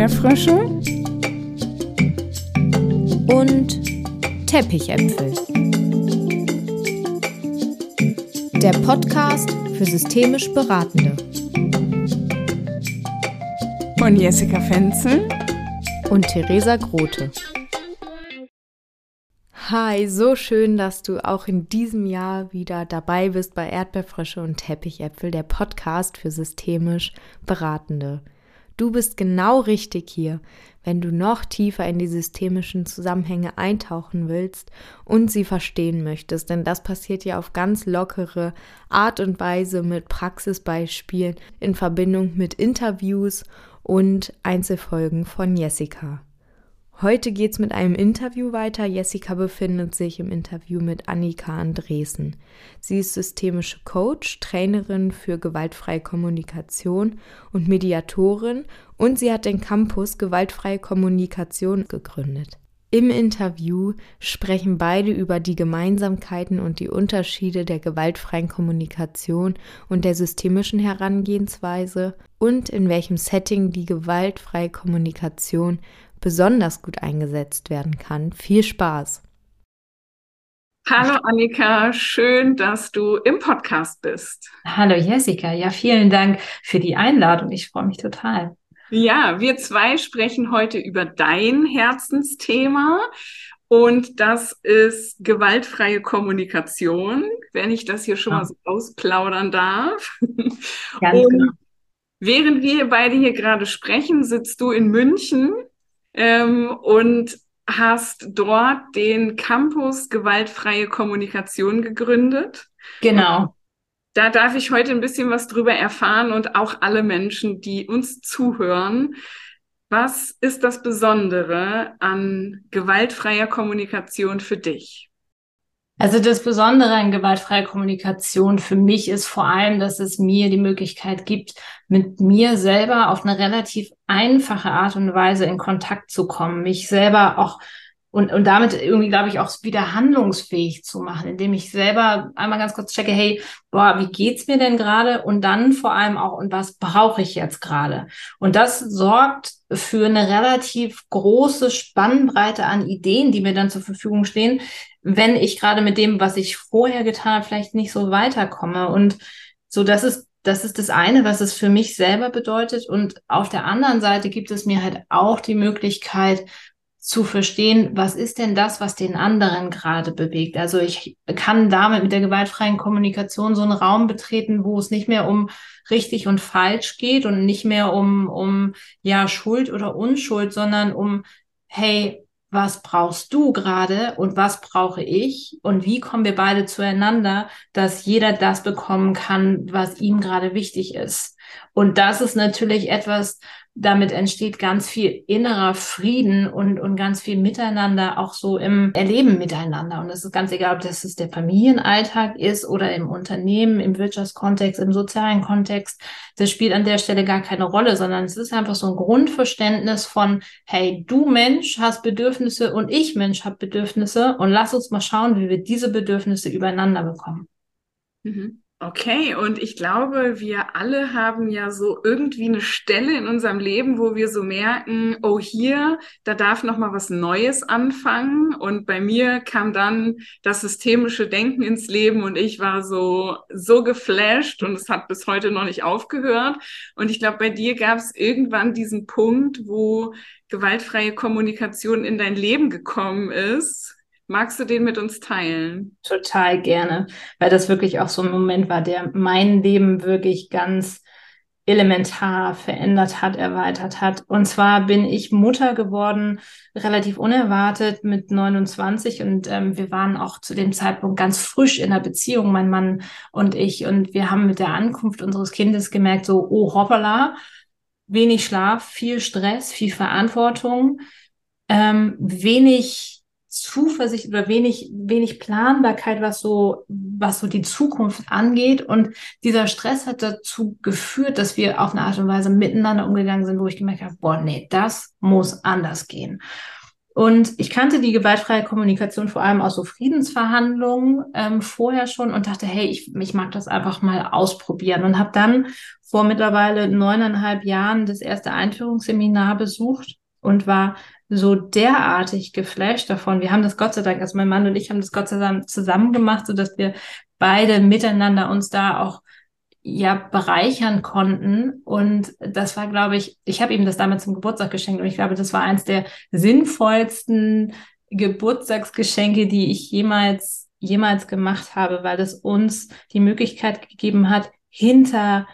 Erdbeerfrösche und Teppichäpfel. Der Podcast für systemisch Beratende. Von Jessica Fenzel und Theresa Grote. Hi, so schön, dass du auch in diesem Jahr wieder dabei bist bei Erdbeerfrösche und Teppichäpfel, der Podcast für systemisch Beratende. Du bist genau richtig hier, wenn du noch tiefer in die systemischen Zusammenhänge eintauchen willst und sie verstehen möchtest, denn das passiert ja auf ganz lockere Art und Weise mit Praxisbeispielen in Verbindung mit Interviews und Einzelfolgen von Jessica. Heute geht's mit einem Interview weiter. Jessica befindet sich im Interview mit Annika Andresen. Sie ist systemische Coach, Trainerin für gewaltfreie Kommunikation und Mediatorin und sie hat den Campus Gewaltfreie Kommunikation gegründet. Im Interview sprechen beide über die Gemeinsamkeiten und die Unterschiede der gewaltfreien Kommunikation und der systemischen Herangehensweise und in welchem Setting die gewaltfreie Kommunikation besonders gut eingesetzt werden kann. Viel Spaß! Hallo Annika, schön, dass du im Podcast bist. Hallo Jessica, ja, vielen Dank für die Einladung. Ich freue mich total. Ja, wir zwei sprechen heute über dein Herzensthema und das ist gewaltfreie Kommunikation, wenn ich das hier schon ja. mal so ausplaudern darf. Ganz und genau. Während wir beide hier gerade sprechen, sitzt du in München ähm, und hast dort den Campus Gewaltfreie Kommunikation gegründet. Genau. Da darf ich heute ein bisschen was drüber erfahren und auch alle Menschen, die uns zuhören. Was ist das Besondere an gewaltfreier Kommunikation für dich? Also das Besondere an gewaltfreier Kommunikation für mich ist vor allem, dass es mir die Möglichkeit gibt, mit mir selber auf eine relativ einfache Art und Weise in Kontakt zu kommen, mich selber auch und, und damit irgendwie, glaube ich, auch wieder handlungsfähig zu machen, indem ich selber einmal ganz kurz checke, hey, boah, wie geht's mir denn gerade? Und dann vor allem auch, und was brauche ich jetzt gerade? Und das sorgt für eine relativ große Spannbreite an Ideen, die mir dann zur Verfügung stehen, wenn ich gerade mit dem, was ich vorher getan habe, vielleicht nicht so weiterkomme. Und so, das ist das ist das eine, was es für mich selber bedeutet. Und auf der anderen Seite gibt es mir halt auch die Möglichkeit, zu verstehen, was ist denn das, was den anderen gerade bewegt. Also ich kann damit mit der gewaltfreien Kommunikation so einen Raum betreten, wo es nicht mehr um richtig und falsch geht und nicht mehr um, um ja, Schuld oder Unschuld, sondern um, hey, was brauchst du gerade und was brauche ich und wie kommen wir beide zueinander, dass jeder das bekommen kann, was ihm gerade wichtig ist. Und das ist natürlich etwas, damit entsteht ganz viel innerer Frieden und, und ganz viel Miteinander, auch so im Erleben miteinander. Und es ist ganz egal, ob das der Familienalltag ist oder im Unternehmen, im Wirtschaftskontext, im sozialen Kontext. Das spielt an der Stelle gar keine Rolle, sondern es ist einfach so ein Grundverständnis von, hey, du Mensch hast Bedürfnisse und ich Mensch habe Bedürfnisse und lass uns mal schauen, wie wir diese Bedürfnisse übereinander bekommen. Mhm. Okay, und ich glaube, wir alle haben ja so irgendwie eine Stelle in unserem Leben, wo wir so merken, oh hier, da darf noch mal was Neues anfangen. Und bei mir kam dann das systemische Denken ins Leben und ich war so so geflasht und es hat bis heute noch nicht aufgehört. Und ich glaube, bei dir gab es irgendwann diesen Punkt, wo gewaltfreie Kommunikation in dein Leben gekommen ist Magst du den mit uns teilen? Total gerne, weil das wirklich auch so ein Moment war, der mein Leben wirklich ganz elementar verändert hat, erweitert hat. Und zwar bin ich Mutter geworden, relativ unerwartet mit 29 und ähm, wir waren auch zu dem Zeitpunkt ganz frisch in der Beziehung, mein Mann und ich. Und wir haben mit der Ankunft unseres Kindes gemerkt, so, oh hoppala, wenig Schlaf, viel Stress, viel Verantwortung, ähm, wenig Zuversicht oder wenig, wenig Planbarkeit, was so, was so die Zukunft angeht. Und dieser Stress hat dazu geführt, dass wir auf eine Art und Weise miteinander umgegangen sind, wo ich gemerkt habe, boah, nee, das muss anders gehen. Und ich kannte die gewaltfreie Kommunikation vor allem aus so Friedensverhandlungen ähm, vorher schon und dachte, hey, ich, ich mag das einfach mal ausprobieren und habe dann vor mittlerweile neuneinhalb Jahren das erste Einführungsseminar besucht und war so derartig geflasht davon. Wir haben das Gott sei Dank, also mein Mann und ich haben das Gott sei Dank zusammen gemacht, so dass wir beide miteinander uns da auch ja bereichern konnten. Und das war, glaube ich, ich habe ihm das damals zum Geburtstag geschenkt und ich glaube, das war eins der sinnvollsten Geburtstagsgeschenke, die ich jemals jemals gemacht habe, weil es uns die Möglichkeit gegeben hat, hinter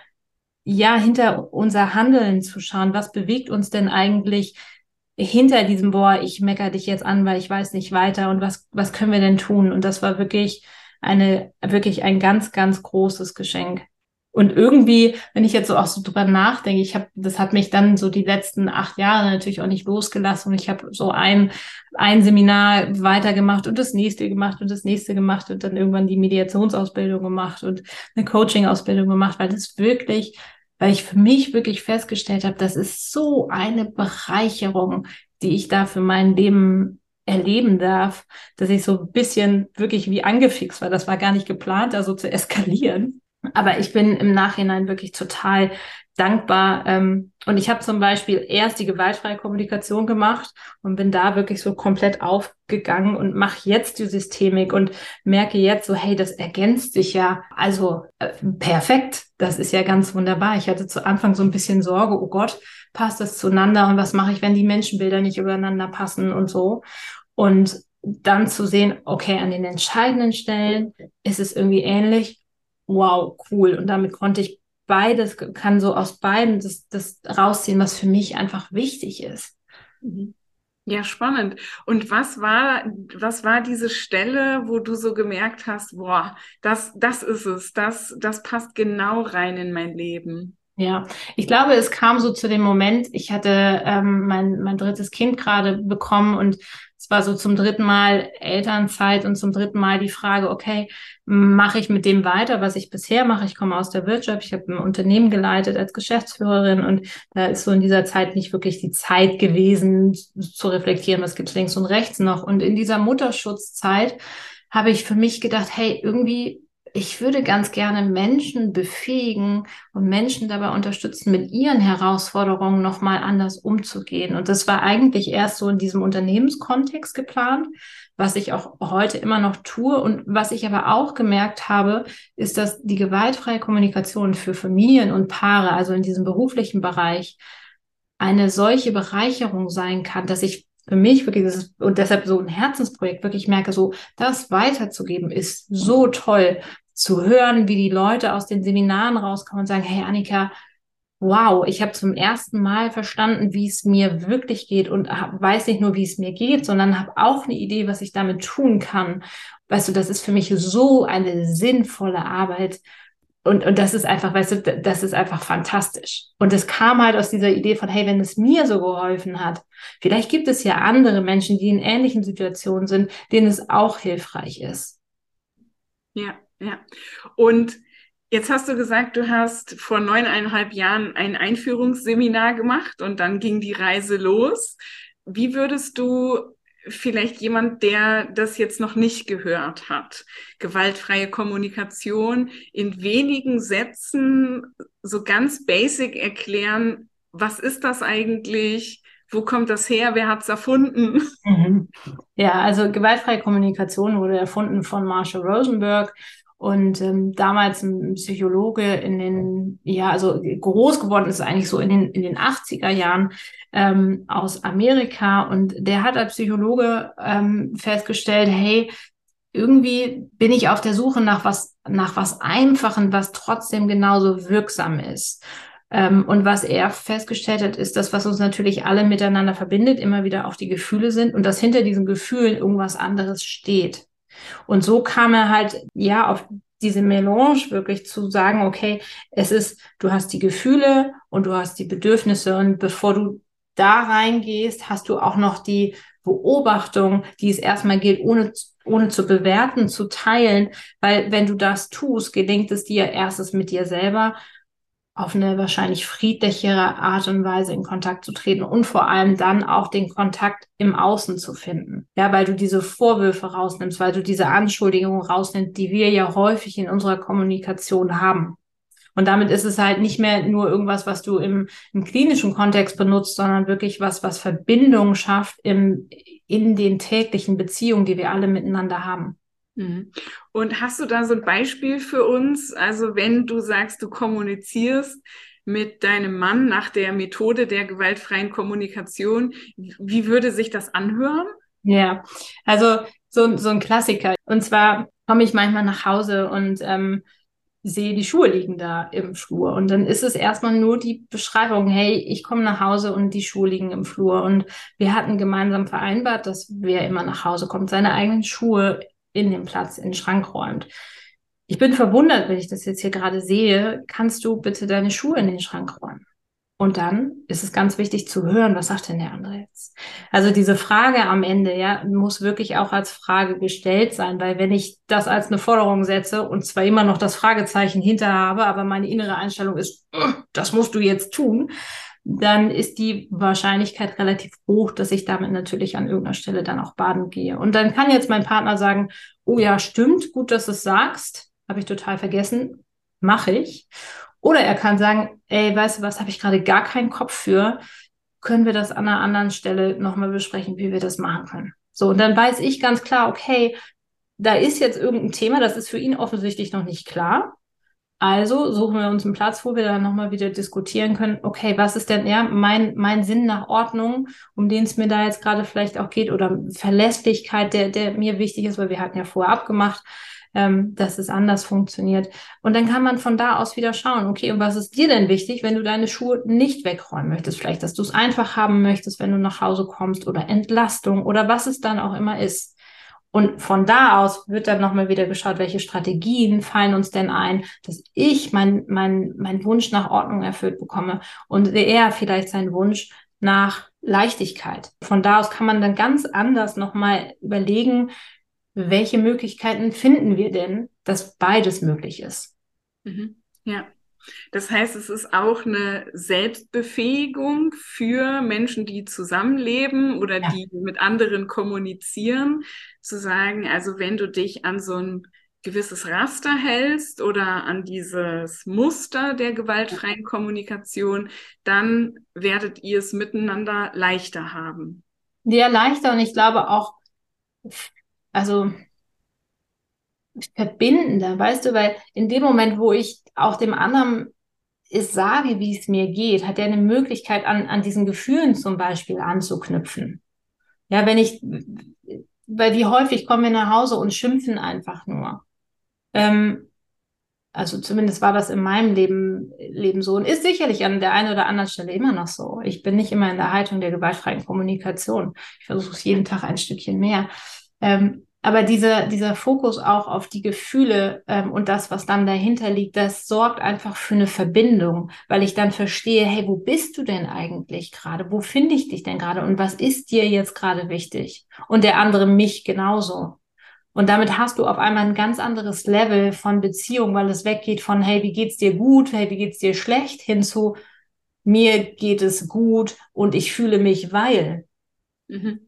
ja hinter unser Handeln zu schauen. Was bewegt uns denn eigentlich? Hinter diesem, boah, ich mecker dich jetzt an, weil ich weiß nicht weiter und was, was können wir denn tun? Und das war wirklich eine, wirklich ein ganz, ganz großes Geschenk. Und irgendwie, wenn ich jetzt so auch so drüber nachdenke, ich habe, das hat mich dann so die letzten acht Jahre natürlich auch nicht losgelassen und ich habe so ein, ein Seminar weitergemacht und das nächste gemacht und das nächste gemacht und dann irgendwann die Mediationsausbildung gemacht und eine Coaching-Ausbildung gemacht, weil das wirklich, weil ich für mich wirklich festgestellt habe, das ist so eine Bereicherung, die ich da für mein Leben erleben darf, dass ich so ein bisschen wirklich wie angefixt war. Das war gar nicht geplant, da so zu eskalieren. Aber ich bin im Nachhinein wirklich total dankbar. Ähm, und ich habe zum Beispiel erst die gewaltfreie Kommunikation gemacht und bin da wirklich so komplett aufgegangen und mache jetzt die Systemik und merke jetzt so, hey, das ergänzt sich ja. Also äh, perfekt. Das ist ja ganz wunderbar. Ich hatte zu Anfang so ein bisschen Sorge, oh Gott, passt das zueinander und was mache ich, wenn die Menschenbilder nicht übereinander passen und so. Und dann zu sehen, okay, an den entscheidenden Stellen ist es irgendwie ähnlich wow, cool. Und damit konnte ich beides, kann so aus beiden das, das rausziehen, was für mich einfach wichtig ist. Mhm. Ja, spannend. Und was war, was war diese Stelle, wo du so gemerkt hast, boah, das, das ist es, das, das passt genau rein in mein Leben? Ja, ich glaube, es kam so zu dem Moment, ich hatte ähm, mein, mein drittes Kind gerade bekommen und es war so zum dritten Mal Elternzeit und zum dritten Mal die Frage, okay, mache ich mit dem weiter, was ich bisher mache? Ich komme aus der Wirtschaft, ich habe ein Unternehmen geleitet als Geschäftsführerin und da ist so in dieser Zeit nicht wirklich die Zeit gewesen zu reflektieren, was gibt links und rechts noch. Und in dieser Mutterschutzzeit habe ich für mich gedacht, hey, irgendwie ich würde ganz gerne Menschen befähigen und Menschen dabei unterstützen, mit ihren Herausforderungen nochmal anders umzugehen. Und das war eigentlich erst so in diesem Unternehmenskontext geplant, was ich auch heute immer noch tue. Und was ich aber auch gemerkt habe, ist, dass die gewaltfreie Kommunikation für Familien und Paare, also in diesem beruflichen Bereich, eine solche Bereicherung sein kann, dass ich für mich wirklich, das ist, und deshalb so ein Herzensprojekt, wirklich merke, so, das weiterzugeben ist so toll zu hören, wie die Leute aus den Seminaren rauskommen und sagen, hey Annika, wow, ich habe zum ersten Mal verstanden, wie es mir wirklich geht und hab, weiß nicht nur, wie es mir geht, sondern habe auch eine Idee, was ich damit tun kann. Weißt du, das ist für mich so eine sinnvolle Arbeit. Und, und das ist einfach, weißt du, das ist einfach fantastisch. Und es kam halt aus dieser Idee von, hey, wenn es mir so geholfen hat, vielleicht gibt es ja andere Menschen, die in ähnlichen Situationen sind, denen es auch hilfreich ist. Ja, ja. Und jetzt hast du gesagt, du hast vor neuneinhalb Jahren ein Einführungsseminar gemacht und dann ging die Reise los. Wie würdest du vielleicht jemand, der das jetzt noch nicht gehört hat, gewaltfreie Kommunikation in wenigen Sätzen so ganz basic erklären, was ist das eigentlich? Wo kommt das her? Wer hat es erfunden? Ja, also gewaltfreie Kommunikation wurde erfunden von Marshall Rosenberg und ähm, damals ein Psychologe in den, ja, also groß geworden ist eigentlich so in den, in den 80er Jahren ähm, aus Amerika. Und der hat als Psychologe ähm, festgestellt, hey, irgendwie bin ich auf der Suche nach was, nach was Einfachen, was trotzdem genauso wirksam ist. Ähm, und was er festgestellt hat, ist das, was uns natürlich alle miteinander verbindet, immer wieder auch die Gefühle sind und dass hinter diesen Gefühlen irgendwas anderes steht. Und so kam er halt, ja, auf diese Melange wirklich zu sagen, okay, es ist, du hast die Gefühle und du hast die Bedürfnisse. Und bevor du da reingehst, hast du auch noch die Beobachtung, die es erstmal gilt, ohne, ohne zu bewerten, zu teilen, weil wenn du das tust, gelingt es dir erstes mit dir selber auf eine wahrscheinlich friedlichere Art und Weise in Kontakt zu treten und vor allem dann auch den Kontakt im Außen zu finden. Ja, weil du diese Vorwürfe rausnimmst, weil du diese Anschuldigungen rausnimmst, die wir ja häufig in unserer Kommunikation haben. Und damit ist es halt nicht mehr nur irgendwas, was du im, im klinischen Kontext benutzt, sondern wirklich was, was Verbindung schafft im, in den täglichen Beziehungen, die wir alle miteinander haben. Mhm. Und hast du da so ein Beispiel für uns? Also wenn du sagst, du kommunizierst mit deinem Mann nach der Methode der gewaltfreien Kommunikation, wie würde sich das anhören? Ja, also so, so ein Klassiker. Und zwar komme ich manchmal nach Hause und ähm, sehe, die Schuhe liegen da im Flur. Und dann ist es erstmal nur die Beschreibung, hey, ich komme nach Hause und die Schuhe liegen im Flur. Und wir hatten gemeinsam vereinbart, dass wer immer nach Hause kommt, seine eigenen Schuhe in den Platz, in den Schrank räumt. Ich bin verwundert, wenn ich das jetzt hier gerade sehe. Kannst du bitte deine Schuhe in den Schrank räumen? Und dann ist es ganz wichtig zu hören, was sagt denn der andere jetzt? Also diese Frage am Ende, ja, muss wirklich auch als Frage gestellt sein, weil wenn ich das als eine Forderung setze und zwar immer noch das Fragezeichen hinter habe, aber meine innere Einstellung ist, das musst du jetzt tun, dann ist die Wahrscheinlichkeit relativ hoch, dass ich damit natürlich an irgendeiner Stelle dann auch baden gehe. Und dann kann jetzt mein Partner sagen, oh ja, stimmt, gut, dass du es sagst, habe ich total vergessen, mache ich. Oder er kann sagen, ey, weißt du was, habe ich gerade gar keinen Kopf für, können wir das an einer anderen Stelle nochmal besprechen, wie wir das machen können. So, und dann weiß ich ganz klar, okay, da ist jetzt irgendein Thema, das ist für ihn offensichtlich noch nicht klar. Also suchen wir uns einen Platz, wo wir dann nochmal wieder diskutieren können, okay, was ist denn ja mein, mein Sinn nach Ordnung, um den es mir da jetzt gerade vielleicht auch geht, oder Verlässlichkeit, der, der mir wichtig ist, weil wir hatten ja vorher abgemacht, ähm, dass es anders funktioniert. Und dann kann man von da aus wieder schauen, okay, und was ist dir denn wichtig, wenn du deine Schuhe nicht wegräumen möchtest? Vielleicht, dass du es einfach haben möchtest, wenn du nach Hause kommst oder Entlastung oder was es dann auch immer ist. Und von da aus wird dann nochmal wieder geschaut, welche Strategien fallen uns denn ein, dass ich mein, mein, mein Wunsch nach Ordnung erfüllt bekomme und er vielleicht seinen Wunsch nach Leichtigkeit. Von da aus kann man dann ganz anders nochmal überlegen, welche Möglichkeiten finden wir denn, dass beides möglich ist. Mhm. Ja. Das heißt, es ist auch eine Selbstbefähigung für Menschen, die zusammenleben oder ja. die mit anderen kommunizieren, zu sagen, also wenn du dich an so ein gewisses Raster hältst oder an dieses Muster der gewaltfreien Kommunikation, dann werdet ihr es miteinander leichter haben. Ja, leichter und ich glaube auch, also verbindender, weißt du, weil in dem Moment, wo ich auch dem anderen es sage, wie es mir geht, hat er eine Möglichkeit, an, an diesen Gefühlen zum Beispiel anzuknüpfen. Ja, wenn ich, weil wie häufig kommen wir nach Hause und schimpfen einfach nur. Ähm, also zumindest war das in meinem Leben, Leben so und ist sicherlich an der einen oder anderen Stelle immer noch so. Ich bin nicht immer in der Haltung der gewaltfreien Kommunikation. Ich versuche es jeden Tag ein Stückchen mehr. Ähm, aber dieser, dieser Fokus auch auf die Gefühle ähm, und das, was dann dahinter liegt, das sorgt einfach für eine Verbindung, weil ich dann verstehe, hey, wo bist du denn eigentlich gerade? Wo finde ich dich denn gerade? Und was ist dir jetzt gerade wichtig? Und der andere mich genauso. Und damit hast du auf einmal ein ganz anderes Level von Beziehung, weil es weggeht von, hey, wie geht's dir gut? Hey, wie geht's dir schlecht? Hin zu, mir geht es gut und ich fühle mich, weil. Mhm.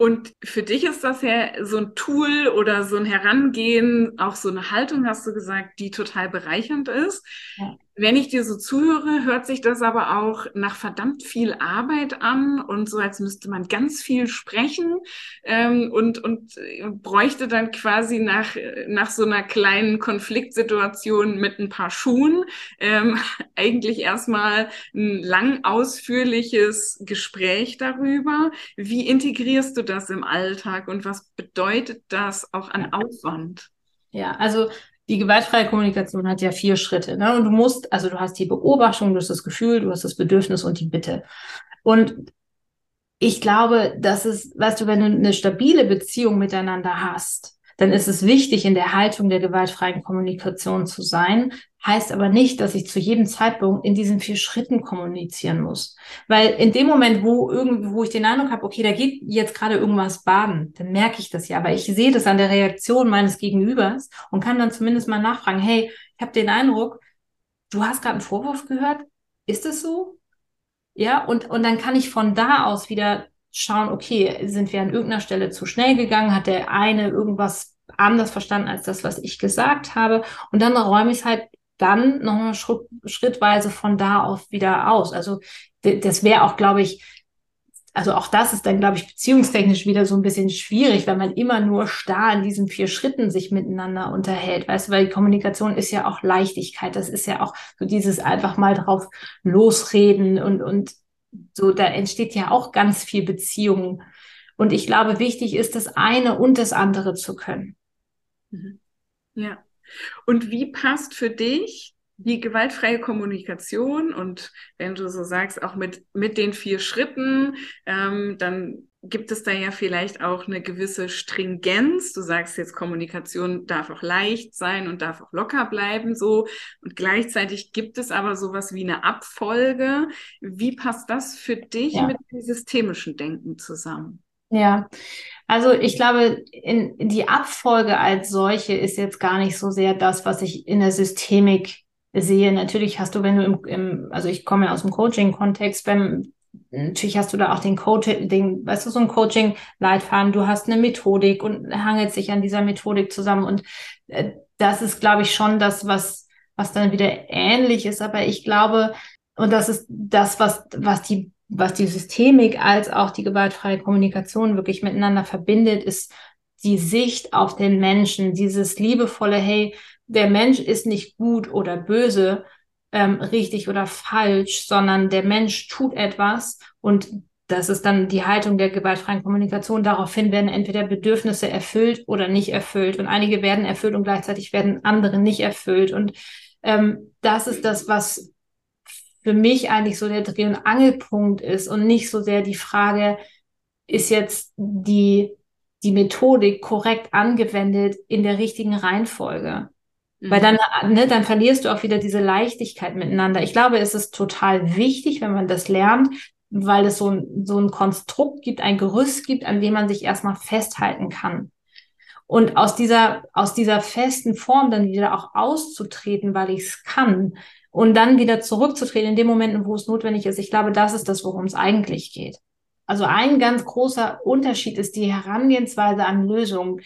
Und für dich ist das ja so ein Tool oder so ein Herangehen, auch so eine Haltung, hast du gesagt, die total bereichernd ist. Ja. Wenn ich dir so zuhöre, hört sich das aber auch nach verdammt viel Arbeit an und so, als müsste man ganz viel sprechen ähm, und, und äh, bräuchte dann quasi nach, nach so einer kleinen Konfliktsituation mit ein paar Schuhen ähm, eigentlich erstmal ein lang ausführliches Gespräch darüber. Wie integrierst du das im Alltag und was bedeutet das auch an Aufwand? Ja, also die gewaltfreie Kommunikation hat ja vier Schritte. Ne? Und du musst, also du hast die Beobachtung, du hast das Gefühl, du hast das Bedürfnis und die Bitte. Und ich glaube, dass es, weißt du, wenn du eine stabile Beziehung miteinander hast, dann ist es wichtig, in der Haltung der gewaltfreien Kommunikation zu sein. Heißt aber nicht, dass ich zu jedem Zeitpunkt in diesen vier Schritten kommunizieren muss. Weil in dem Moment, wo irgendwie, wo ich den Eindruck habe, okay, da geht jetzt gerade irgendwas baden, dann merke ich das ja. Aber ich sehe das an der Reaktion meines Gegenübers und kann dann zumindest mal nachfragen, hey, ich habe den Eindruck, du hast gerade einen Vorwurf gehört, ist es so? Ja, und, und dann kann ich von da aus wieder schauen, okay, sind wir an irgendeiner Stelle zu schnell gegangen? Hat der eine irgendwas anders verstanden als das, was ich gesagt habe? Und dann räume ich es halt dann nochmal schritt, schrittweise von da aus wieder aus. Also das wäre auch, glaube ich, also auch das ist dann, glaube ich, beziehungstechnisch wieder so ein bisschen schwierig, wenn man immer nur starr in diesen vier Schritten sich miteinander unterhält, weißt du, weil die Kommunikation ist ja auch Leichtigkeit, das ist ja auch so dieses einfach mal drauf losreden und, und so, da entsteht ja auch ganz viel Beziehung. Und ich glaube, wichtig ist, das eine und das andere zu können. Mhm. Ja. Und wie passt für dich die gewaltfreie Kommunikation und wenn du so sagst, auch mit, mit den vier Schritten, ähm, dann gibt es da ja vielleicht auch eine gewisse Stringenz. Du sagst jetzt, Kommunikation darf auch leicht sein und darf auch locker bleiben, so. Und gleichzeitig gibt es aber sowas wie eine Abfolge. Wie passt das für dich ja. mit dem systemischen Denken zusammen? Ja, also ich glaube, in, in die Abfolge als solche ist jetzt gar nicht so sehr das, was ich in der Systemik sehe. Natürlich hast du, wenn du im, im also ich komme ja aus dem Coaching-Kontext, beim Natürlich hast du da auch den Coaching, den, weißt du, so ein Coaching-Leitfaden, du hast eine Methodik und hangelt sich an dieser Methodik zusammen. Und äh, das ist, glaube ich, schon das, was, was dann wieder ähnlich ist. Aber ich glaube, und das ist das, was, was die, was die Systemik als auch die gewaltfreie Kommunikation wirklich miteinander verbindet, ist die Sicht auf den Menschen, dieses liebevolle, hey, der Mensch ist nicht gut oder böse, ähm, richtig oder falsch, sondern der Mensch tut etwas und das ist dann die Haltung der gewaltfreien Kommunikation. Daraufhin werden entweder Bedürfnisse erfüllt oder nicht erfüllt. Und einige werden erfüllt und gleichzeitig werden andere nicht erfüllt. Und ähm, das ist das, was für mich eigentlich so der Dreh- und Angelpunkt ist und nicht so sehr die Frage, ist jetzt die, die Methodik korrekt angewendet in der richtigen Reihenfolge. Weil dann, mhm. ne, dann verlierst du auch wieder diese Leichtigkeit miteinander. Ich glaube, es ist total wichtig, wenn man das lernt, weil es so ein, so ein Konstrukt gibt, ein Gerüst gibt, an dem man sich erstmal festhalten kann. Und aus dieser, aus dieser festen Form dann wieder auch auszutreten, weil ich es kann und dann wieder zurückzutreten in den Momenten, wo es notwendig ist. Ich glaube, das ist das, worum es eigentlich geht. Also ein ganz großer Unterschied ist die Herangehensweise an Lösungen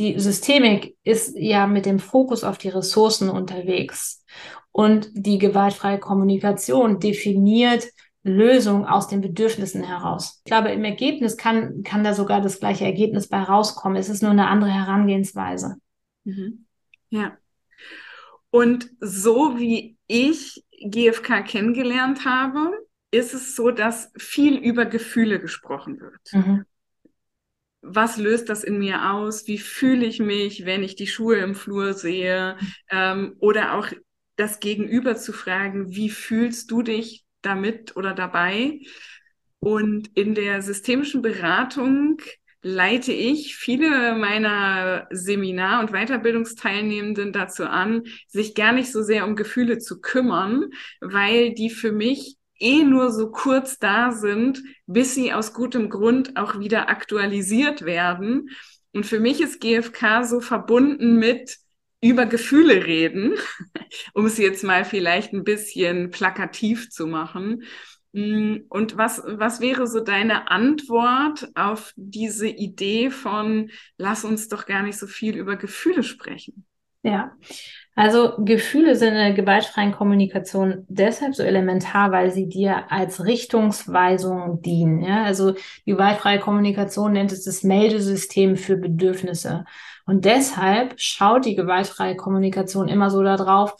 die Systemik ist ja mit dem Fokus auf die Ressourcen unterwegs. Und die gewaltfreie Kommunikation definiert Lösungen aus den Bedürfnissen heraus. Ich glaube, im Ergebnis kann, kann da sogar das gleiche Ergebnis bei rauskommen. Es ist nur eine andere Herangehensweise. Mhm. Ja. Und so wie ich GFK kennengelernt habe, ist es so, dass viel über Gefühle gesprochen wird. Mhm was löst das in mir aus? Wie fühle ich mich, wenn ich die Schuhe im Flur sehe? Ähm, oder auch das Gegenüber zu fragen, wie fühlst du dich damit oder dabei? Und in der systemischen Beratung leite ich viele meiner Seminar- und Weiterbildungsteilnehmenden dazu an, sich gar nicht so sehr um Gefühle zu kümmern, weil die für mich eh nur so kurz da sind, bis sie aus gutem Grund auch wieder aktualisiert werden. Und für mich ist GFK so verbunden mit über Gefühle reden, um es jetzt mal vielleicht ein bisschen plakativ zu machen. Mm, und was, was wäre so deine Antwort auf diese Idee von, lass uns doch gar nicht so viel über Gefühle sprechen? Ja, also Gefühle sind in der gewaltfreien Kommunikation deshalb so elementar, weil sie dir als Richtungsweisung dienen. Ja? Also die gewaltfreie Kommunikation nennt es das Meldesystem für Bedürfnisse. Und deshalb schaut die gewaltfreie Kommunikation immer so darauf,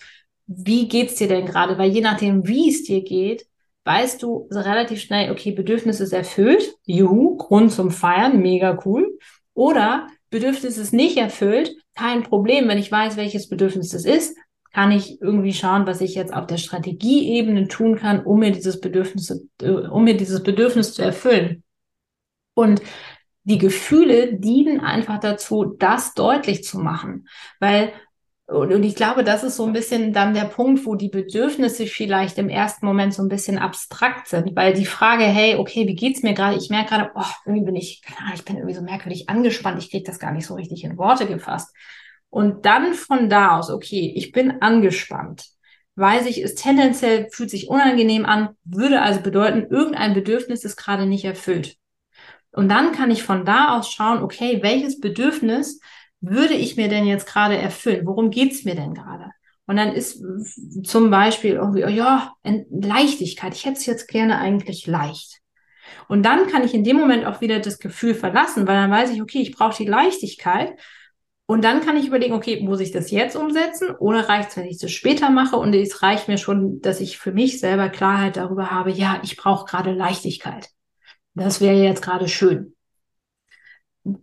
wie geht's dir denn gerade? Weil je nachdem, wie es dir geht, weißt du relativ schnell, okay, Bedürfnis ist erfüllt, juhu, Grund zum Feiern, mega cool. Oder Bedürfnis ist nicht erfüllt, kein Problem. Wenn ich weiß, welches Bedürfnis das ist, kann ich irgendwie schauen, was ich jetzt auf der Strategieebene tun kann, um mir dieses Bedürfnis, äh, um mir dieses Bedürfnis zu erfüllen. Und die Gefühle dienen einfach dazu, das deutlich zu machen, weil und, ich glaube, das ist so ein bisschen dann der Punkt, wo die Bedürfnisse vielleicht im ersten Moment so ein bisschen abstrakt sind, weil die Frage, hey, okay, wie geht's mir gerade? Ich merke gerade, oh, irgendwie bin ich, keine Ahnung, ich bin irgendwie so merkwürdig angespannt, ich kriege das gar nicht so richtig in Worte gefasst. Und dann von da aus, okay, ich bin angespannt. weiß ich, ist tendenziell, fühlt sich unangenehm an, würde also bedeuten, irgendein Bedürfnis ist gerade nicht erfüllt. Und dann kann ich von da aus schauen, okay, welches Bedürfnis würde ich mir denn jetzt gerade erfüllen? Worum geht's mir denn gerade? Und dann ist zum Beispiel irgendwie, oh ja, Leichtigkeit. Ich hätte es jetzt gerne eigentlich leicht. Und dann kann ich in dem Moment auch wieder das Gefühl verlassen, weil dann weiß ich, okay, ich brauche die Leichtigkeit. Und dann kann ich überlegen, okay, muss ich das jetzt umsetzen oder reicht es, wenn ich das später mache? Und es reicht mir schon, dass ich für mich selber Klarheit darüber habe, ja, ich brauche gerade Leichtigkeit. Das wäre jetzt gerade schön.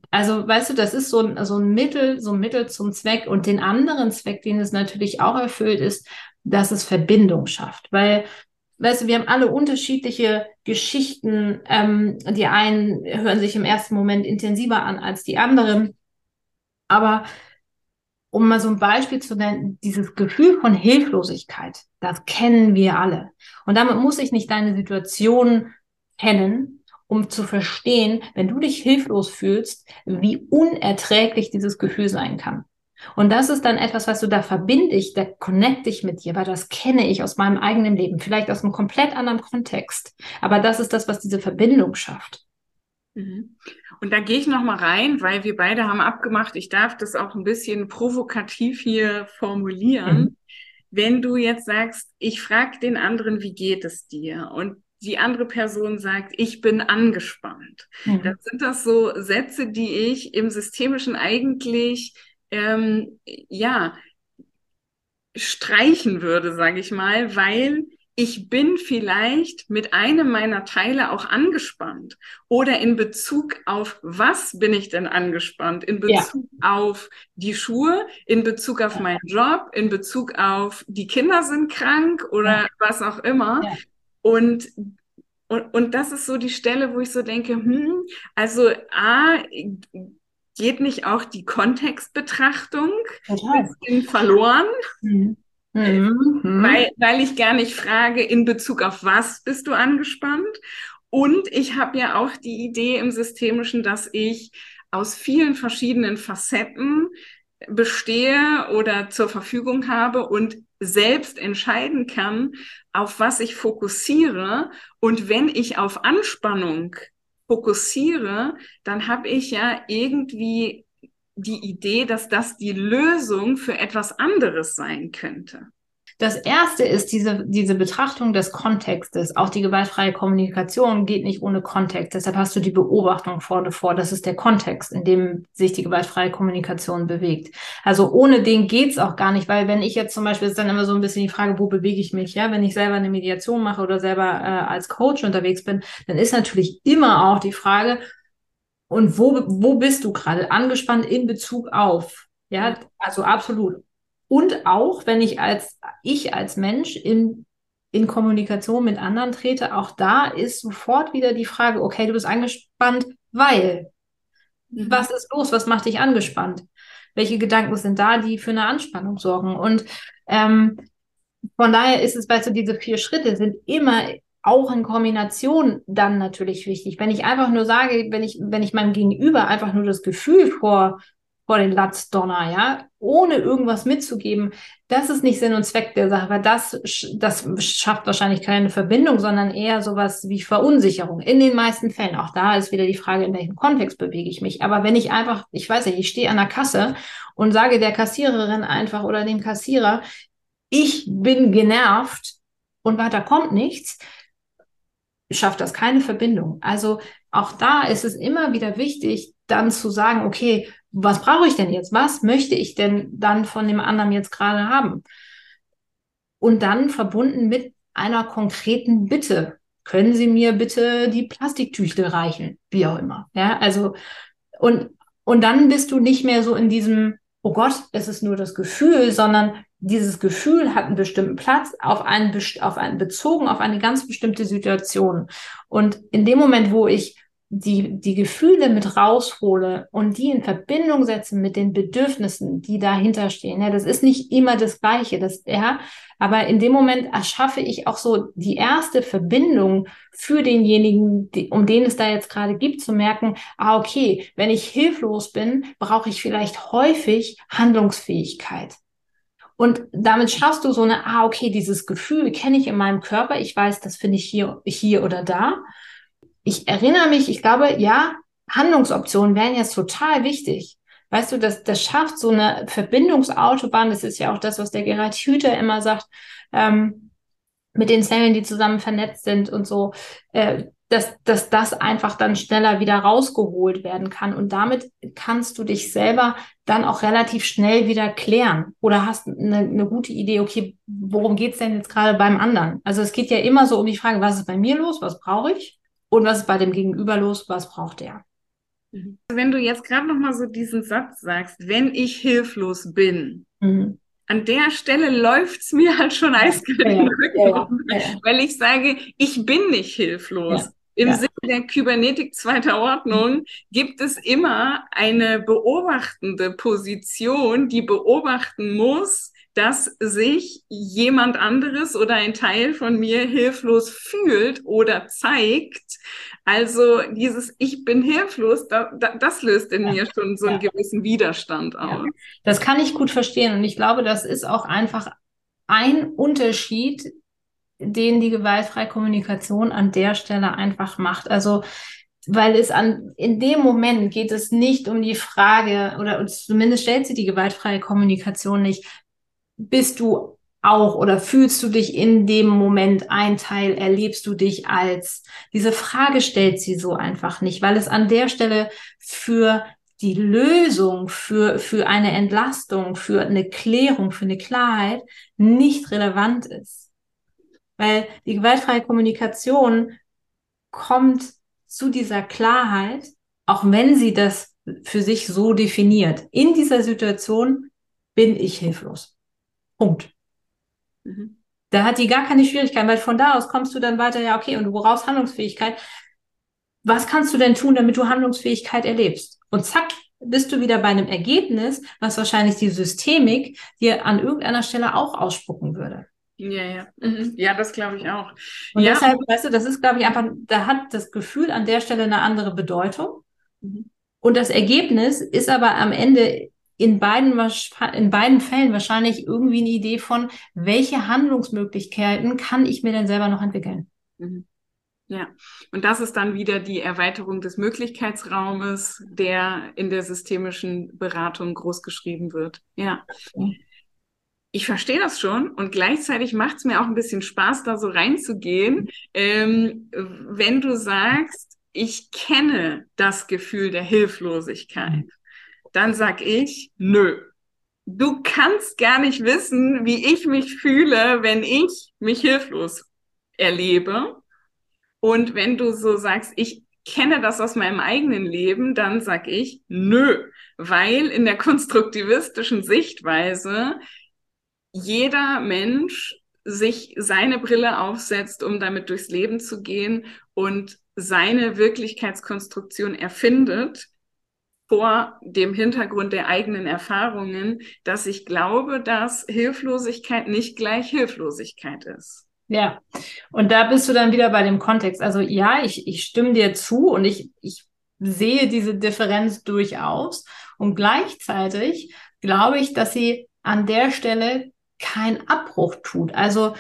Also, weißt du, das ist so ein, so ein Mittel, so ein Mittel zum Zweck. Und den anderen Zweck, den es natürlich auch erfüllt, ist, dass es Verbindung schafft. Weil, weißt du, wir haben alle unterschiedliche Geschichten. Ähm, die einen hören sich im ersten Moment intensiver an als die anderen. Aber um mal so ein Beispiel zu nennen, dieses Gefühl von Hilflosigkeit, das kennen wir alle. Und damit muss ich nicht deine Situation kennen, um zu verstehen, wenn du dich hilflos fühlst, wie unerträglich dieses Gefühl sein kann. Und das ist dann etwas, was du da verbinde ich, da connecte ich mit dir, weil das kenne ich aus meinem eigenen Leben, vielleicht aus einem komplett anderen Kontext. Aber das ist das, was diese Verbindung schafft. Mhm. Und da gehe ich noch mal rein, weil wir beide haben abgemacht, ich darf das auch ein bisschen provokativ hier formulieren. Mhm. Wenn du jetzt sagst, ich frage den anderen, wie geht es dir? Und die andere Person sagt, ich bin angespannt. Mhm. Dann sind das so Sätze, die ich im Systemischen eigentlich, ähm, ja, streichen würde, sage ich mal, weil ich bin vielleicht mit einem meiner Teile auch angespannt oder in Bezug auf was bin ich denn angespannt? In Bezug ja. auf die Schuhe, in Bezug auf meinen Job, in Bezug auf die Kinder sind krank oder ja. was auch immer. Ja. Und, und, und das ist so die Stelle, wo ich so denke, hm, also A, geht nicht auch die Kontextbetrachtung verloren? Mhm. Mhm. Weil, weil ich gar nicht frage, in Bezug auf was bist du angespannt? Und ich habe ja auch die Idee im Systemischen, dass ich aus vielen verschiedenen Facetten bestehe oder zur Verfügung habe und selbst entscheiden kann, auf was ich fokussiere. Und wenn ich auf Anspannung fokussiere, dann habe ich ja irgendwie die Idee, dass das die Lösung für etwas anderes sein könnte. Das erste ist diese, diese Betrachtung des Kontextes. Auch die gewaltfreie Kommunikation geht nicht ohne Kontext. Deshalb hast du die Beobachtung vorne vor. Das ist der Kontext, in dem sich die gewaltfreie Kommunikation bewegt. Also ohne den geht's auch gar nicht, weil wenn ich jetzt zum Beispiel, ist dann immer so ein bisschen die Frage, wo bewege ich mich? Ja, wenn ich selber eine Mediation mache oder selber äh, als Coach unterwegs bin, dann ist natürlich immer auch die Frage, und wo, wo bist du gerade angespannt in Bezug auf? Ja, also absolut. Und auch, wenn ich als, ich als Mensch in, in Kommunikation mit anderen trete, auch da ist sofort wieder die Frage, okay, du bist angespannt, weil. Mhm. Was ist los? Was macht dich angespannt? Welche Gedanken sind da, die für eine Anspannung sorgen? Und ähm, von daher ist es, weißt du, diese vier Schritte sind immer auch in Kombination dann natürlich wichtig. Wenn ich einfach nur sage, wenn ich, wenn ich meinem Gegenüber einfach nur das Gefühl vor, vor den Latz ja, ohne irgendwas mitzugeben, das ist nicht Sinn und Zweck der Sache, weil das, das schafft wahrscheinlich keine Verbindung, sondern eher sowas wie Verunsicherung. In den meisten Fällen. Auch da ist wieder die Frage, in welchem Kontext bewege ich mich. Aber wenn ich einfach, ich weiß nicht, ich stehe an der Kasse und sage der Kassiererin einfach oder dem Kassierer, ich bin genervt und weiter kommt nichts, schafft das keine Verbindung. Also auch da ist es immer wieder wichtig, dann zu sagen, okay, was brauche ich denn jetzt? Was möchte ich denn dann von dem anderen jetzt gerade haben? Und dann verbunden mit einer konkreten Bitte. Können Sie mir bitte die Plastiktüchel reichen? Wie auch immer. Ja, also, und, und dann bist du nicht mehr so in diesem, oh Gott, es ist nur das Gefühl, sondern dieses Gefühl hat einen bestimmten Platz auf einen, auf einen bezogen auf eine ganz bestimmte Situation. Und in dem Moment, wo ich die, die Gefühle mit raushole und die in Verbindung setze mit den Bedürfnissen, die dahinter stehen. Ja, das ist nicht immer das Gleiche, das, ja, aber in dem Moment erschaffe ich auch so die erste Verbindung für denjenigen, die, um den es da jetzt gerade gibt, zu merken, ah, okay, wenn ich hilflos bin, brauche ich vielleicht häufig Handlungsfähigkeit. Und damit schaffst du so eine, ah, okay, dieses Gefühl kenne ich in meinem Körper. Ich weiß, das finde ich hier, hier oder da. Ich erinnere mich, ich glaube, ja, Handlungsoptionen wären jetzt total wichtig. Weißt du, das, das schafft so eine Verbindungsautobahn. Das ist ja auch das, was der Gerhard Hüther immer sagt, ähm, mit den Zellen, die zusammen vernetzt sind und so. Äh, dass, dass das einfach dann schneller wieder rausgeholt werden kann. Und damit kannst du dich selber dann auch relativ schnell wieder klären. Oder hast eine, eine gute Idee, okay, worum geht's denn jetzt gerade beim anderen? Also es geht ja immer so um die Frage, was ist bei mir los, was brauche ich? Und was ist bei dem Gegenüber los, was braucht der? Mhm. Wenn du jetzt gerade noch mal so diesen Satz sagst, wenn ich hilflos bin, mhm an der Stelle läuft's mir halt schon eiskalt ja, ja, ja, weil ich sage, ich bin nicht hilflos. Im ja. Sinne der Kybernetik zweiter Ordnung gibt es immer eine beobachtende Position, die beobachten muss, dass sich jemand anderes oder ein Teil von mir hilflos fühlt oder zeigt. Also dieses Ich bin hilflos, da, da, das löst in ja. mir schon so einen ja. gewissen Widerstand aus. Ja. Das kann ich gut verstehen und ich glaube, das ist auch einfach ein Unterschied den die gewaltfreie Kommunikation an der Stelle einfach macht. Also weil es an in dem Moment geht es nicht um die Frage oder zumindest stellt sie die gewaltfreie Kommunikation nicht. Bist du auch oder fühlst du dich in dem Moment ein Teil, erlebst du dich als? Diese Frage stellt sie so einfach nicht, weil es an der Stelle für die Lösung, für, für eine Entlastung, für eine Klärung, für eine Klarheit nicht relevant ist. Weil die gewaltfreie Kommunikation kommt zu dieser Klarheit, auch wenn sie das für sich so definiert. In dieser Situation bin ich hilflos. Punkt. Mhm. Da hat die gar keine Schwierigkeit, weil von da aus kommst du dann weiter, ja, okay, und woraus Handlungsfähigkeit? Was kannst du denn tun, damit du Handlungsfähigkeit erlebst? Und zack, bist du wieder bei einem Ergebnis, was wahrscheinlich die Systemik dir an irgendeiner Stelle auch ausspucken würde. Ja, ja. Mhm. Ja, das glaube ich auch. Und ja. deshalb, weißt du, das ist, glaube ich, einfach, da hat das Gefühl an der Stelle eine andere Bedeutung. Mhm. Und das Ergebnis ist aber am Ende in beiden, in beiden Fällen wahrscheinlich irgendwie eine Idee von, welche Handlungsmöglichkeiten kann ich mir denn selber noch entwickeln? Mhm. Ja, und das ist dann wieder die Erweiterung des Möglichkeitsraumes, der in der systemischen Beratung großgeschrieben wird. Ja. Ich verstehe das schon und gleichzeitig macht es mir auch ein bisschen Spaß, da so reinzugehen, ähm, wenn du sagst, ich kenne das Gefühl der Hilflosigkeit, dann sag ich, nö. Du kannst gar nicht wissen, wie ich mich fühle, wenn ich mich hilflos erlebe. Und wenn du so sagst, ich kenne das aus meinem eigenen Leben, dann sag ich, nö, weil in der konstruktivistischen Sichtweise jeder Mensch sich seine Brille aufsetzt, um damit durchs Leben zu gehen und seine Wirklichkeitskonstruktion erfindet vor dem Hintergrund der eigenen Erfahrungen, dass ich glaube, dass Hilflosigkeit nicht gleich Hilflosigkeit ist. Ja, und da bist du dann wieder bei dem Kontext. Also ja, ich, ich stimme dir zu und ich, ich sehe diese Differenz durchaus. Und gleichzeitig glaube ich, dass sie an der Stelle kein Abbruch tut. Also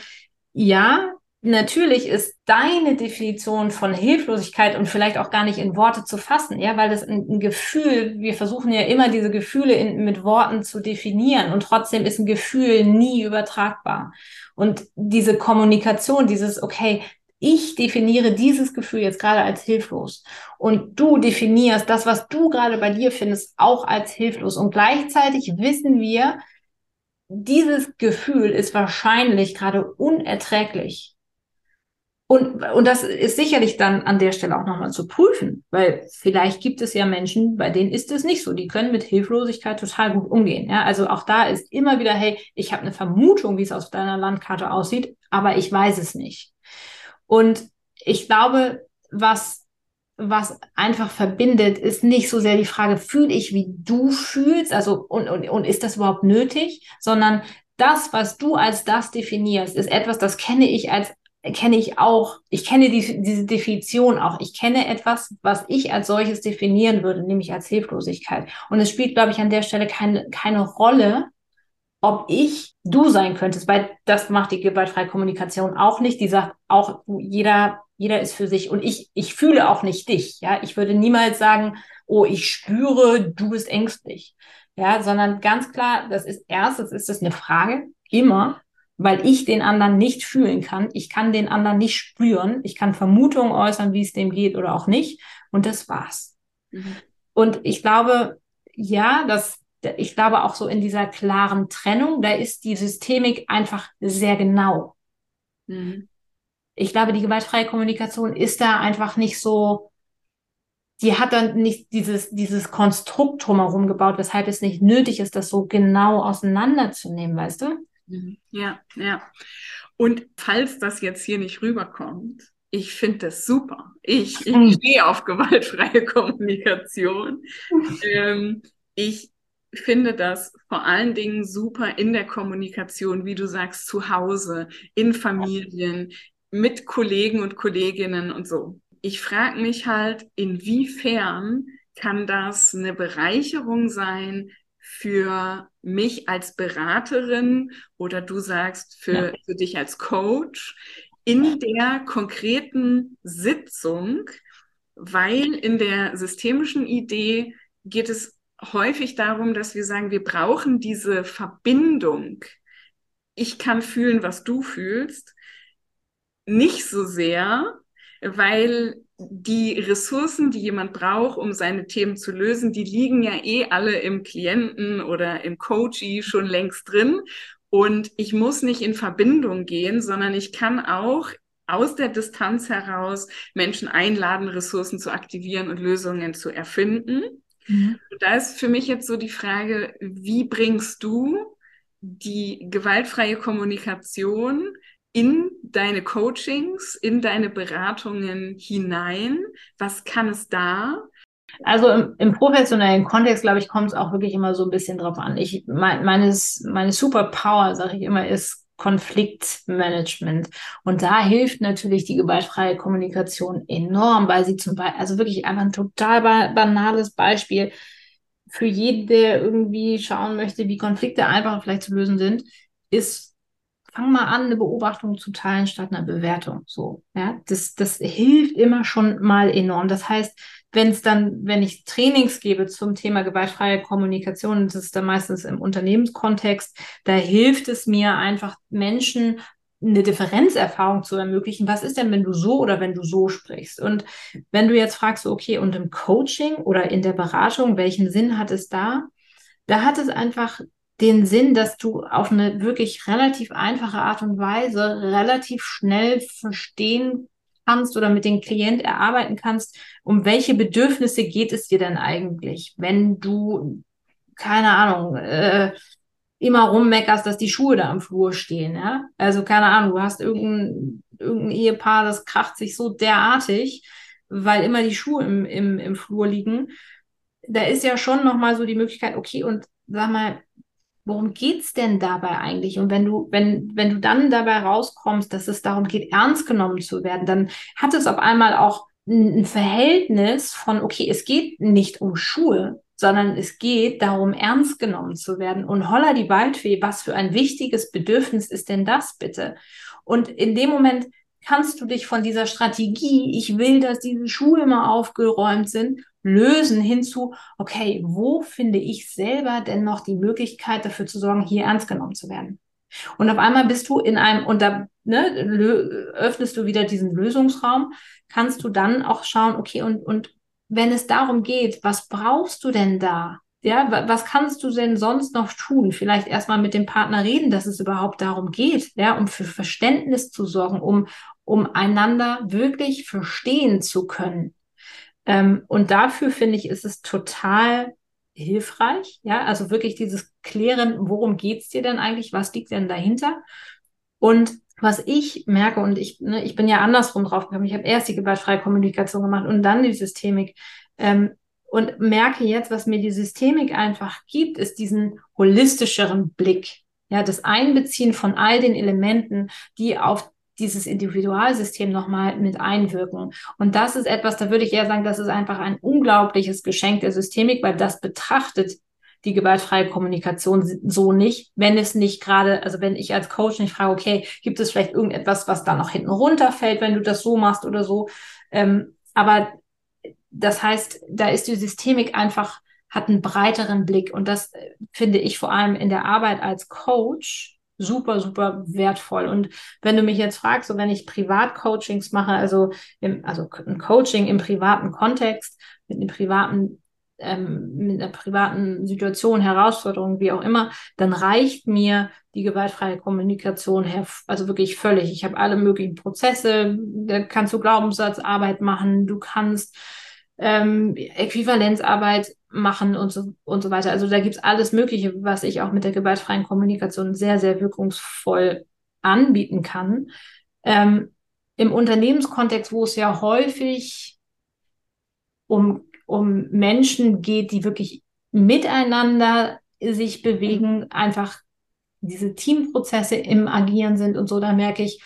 ja, natürlich ist deine Definition von Hilflosigkeit und vielleicht auch gar nicht in Worte zu fassen, ja, weil das ein, ein Gefühl, wir versuchen ja immer diese Gefühle in, mit Worten zu definieren und trotzdem ist ein Gefühl nie übertragbar. Und diese Kommunikation, dieses, okay, ich definiere dieses Gefühl jetzt gerade als hilflos und du definierst das, was du gerade bei dir findest, auch als hilflos. Und gleichzeitig wissen wir, dieses Gefühl ist wahrscheinlich gerade unerträglich. Und, und das ist sicherlich dann an der Stelle auch nochmal zu prüfen, weil vielleicht gibt es ja Menschen, bei denen ist es nicht so. Die können mit Hilflosigkeit total gut umgehen. Ja? Also auch da ist immer wieder, hey, ich habe eine Vermutung, wie es auf deiner Landkarte aussieht, aber ich weiß es nicht. Und ich glaube, was was einfach verbindet, ist nicht so sehr die Frage, fühle ich, wie du fühlst, also und, und, und ist das überhaupt nötig, sondern das, was du als das definierst, ist etwas, das kenne ich als kenne ich auch, ich kenne die, diese Definition auch. Ich kenne etwas, was ich als solches definieren würde, nämlich als Hilflosigkeit. Und es spielt, glaube ich, an der Stelle keine, keine Rolle, ob ich du sein könntest, weil das macht die gewaltfreie Kommunikation auch nicht. Die sagt auch, jeder, jeder ist für sich und ich, ich fühle auch nicht dich. Ja, ich würde niemals sagen, oh, ich spüre, du bist ängstlich. Ja, sondern ganz klar, das ist erstens ist das eine Frage, immer, weil ich den anderen nicht fühlen kann. Ich kann den anderen nicht spüren. Ich kann Vermutungen äußern, wie es dem geht oder auch nicht. Und das war's. Mhm. Und ich glaube, ja, das, ich glaube auch so in dieser klaren Trennung, da ist die Systemik einfach sehr genau. Mhm. Ich glaube, die gewaltfreie Kommunikation ist da einfach nicht so, die hat dann nicht dieses, dieses Konstrukt drumherum gebaut, weshalb es nicht nötig ist, das so genau auseinanderzunehmen, weißt du? Mhm. Ja, ja. Und falls das jetzt hier nicht rüberkommt, ich finde das super. Ich, ich mhm. stehe auf gewaltfreie Kommunikation. ähm, ich finde das vor allen Dingen super in der Kommunikation, wie du sagst, zu Hause, in Familien, mit Kollegen und Kolleginnen und so. Ich frage mich halt, inwiefern kann das eine Bereicherung sein für mich als Beraterin oder du sagst für, ja. für dich als Coach in der konkreten Sitzung, weil in der systemischen Idee geht es häufig darum, dass wir sagen, wir brauchen diese Verbindung. Ich kann fühlen, was du fühlst. Nicht so sehr, weil die Ressourcen, die jemand braucht, um seine Themen zu lösen, die liegen ja eh alle im Klienten oder im Coachee schon längst drin. Und ich muss nicht in Verbindung gehen, sondern ich kann auch aus der Distanz heraus Menschen einladen, Ressourcen zu aktivieren und Lösungen zu erfinden. Mhm. Und da ist für mich jetzt so die Frage, wie bringst du die gewaltfreie Kommunikation in deine Coachings, in deine Beratungen hinein? Was kann es da? Also im, im professionellen Kontext, glaube ich, kommt es auch wirklich immer so ein bisschen drauf an. Ich, mein, meines, meine Superpower, sage ich immer, ist Konfliktmanagement. Und da hilft natürlich die gewaltfreie Kommunikation enorm, weil sie zum Beispiel, also wirklich einfach ein total banales Beispiel für jeden, der irgendwie schauen möchte, wie Konflikte einfach vielleicht zu lösen sind, ist, fang mal an, eine Beobachtung zu teilen statt einer Bewertung. So, ja, das, das hilft immer schon mal enorm. Das heißt, wenn es dann, wenn ich Trainings gebe zum Thema gewaltfreie Kommunikation, das ist dann meistens im Unternehmenskontext, da hilft es mir einfach Menschen eine Differenzerfahrung zu ermöglichen. Was ist denn, wenn du so oder wenn du so sprichst? Und wenn du jetzt fragst, okay, und im Coaching oder in der Beratung, welchen Sinn hat es da? Da hat es einfach den Sinn, dass du auf eine wirklich relativ einfache Art und Weise relativ schnell verstehen kannst oder mit dem Klient erarbeiten kannst, um welche Bedürfnisse geht es dir denn eigentlich, wenn du, keine Ahnung, äh, immer rummeckerst, dass die Schuhe da am Flur stehen, ja? Also keine Ahnung, du hast irgendein, irgendein Ehepaar, das kracht sich so derartig, weil immer die Schuhe im, im, im Flur liegen. Da ist ja schon nochmal so die Möglichkeit, okay, und sag mal, worum geht's denn dabei eigentlich? Und wenn du, wenn, wenn du dann dabei rauskommst, dass es darum geht, ernst genommen zu werden, dann hat es auf einmal auch ein Verhältnis von, okay, es geht nicht um Schuhe, sondern es geht darum, ernst genommen zu werden. Und holla die Waldfee, was für ein wichtiges Bedürfnis ist denn das bitte? Und in dem Moment kannst du dich von dieser Strategie, ich will, dass diese Schuhe immer aufgeräumt sind, lösen hinzu, okay, wo finde ich selber denn noch die Möglichkeit dafür zu sorgen, hier ernst genommen zu werden? Und auf einmal bist du in einem, und da ne, öffnest du wieder diesen Lösungsraum, kannst du dann auch schauen, okay, und, und wenn es darum geht, was brauchst du denn da? Ja, was kannst du denn sonst noch tun? Vielleicht erstmal mit dem Partner reden, dass es überhaupt darum geht, ja, um für Verständnis zu sorgen, um, um einander wirklich verstehen zu können. Ähm, und dafür finde ich, ist es total hilfreich. Ja, also wirklich dieses Klären, worum geht's dir denn eigentlich? Was liegt denn dahinter? Und was ich merke, und ich, ne, ich bin ja andersrum drauf gekommen, ich habe erst die gewaltfreie Kommunikation gemacht und dann die Systemik. Ähm, und merke jetzt, was mir die Systemik einfach gibt, ist diesen holistischeren Blick. Ja, das Einbeziehen von all den Elementen, die auf dieses Individualsystem nochmal mit einwirken. Und das ist etwas, da würde ich eher sagen, das ist einfach ein unglaubliches Geschenk der Systemik, weil das betrachtet die gewaltfreie Kommunikation so nicht, wenn es nicht gerade, also wenn ich als Coach nicht frage, okay, gibt es vielleicht irgendetwas, was da noch hinten runterfällt, wenn du das so machst oder so. Ähm, aber das heißt, da ist die Systemik einfach, hat einen breiteren Blick und das äh, finde ich vor allem in der Arbeit als Coach super, super wertvoll. Und wenn du mich jetzt fragst, so wenn ich Privatcoachings mache, also, im, also ein Coaching im privaten Kontext, mit einem privaten ähm, mit einer privaten Situation, Herausforderung, wie auch immer, dann reicht mir die gewaltfreie Kommunikation her, also wirklich völlig. Ich habe alle möglichen Prozesse, da kannst du Glaubenssatzarbeit machen, du kannst ähm, Äquivalenzarbeit machen und so, und so weiter. Also da gibt's alles Mögliche, was ich auch mit der gewaltfreien Kommunikation sehr, sehr wirkungsvoll anbieten kann. Ähm, Im Unternehmenskontext, wo es ja häufig um, um Menschen geht, die wirklich miteinander sich bewegen, einfach diese Teamprozesse im Agieren sind und so, da merke ich,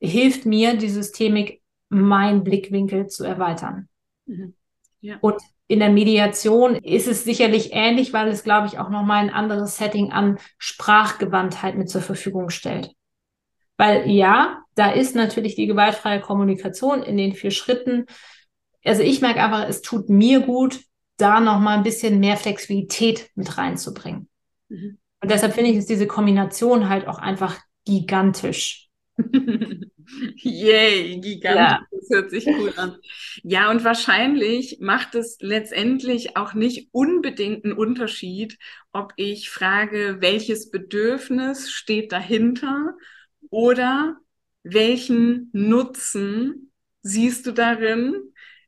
hilft mir die Systemik, mein Blickwinkel zu erweitern. Mhm. Ja. Und in der Mediation ist es sicherlich ähnlich, weil es, glaube ich, auch nochmal ein anderes Setting an Sprachgewandtheit mit zur Verfügung stellt. Weil ja, da ist natürlich die gewaltfreie Kommunikation in den vier Schritten. Also ich merke einfach, es tut mir gut, da nochmal ein bisschen mehr Flexibilität mit reinzubringen. Mhm. Und deshalb finde ich, ist diese Kombination halt auch einfach gigantisch. Yay, gigantisch. Ja. Hört sich cool an. Ja, und wahrscheinlich macht es letztendlich auch nicht unbedingt einen Unterschied, ob ich frage, welches Bedürfnis steht dahinter oder welchen Nutzen siehst du darin?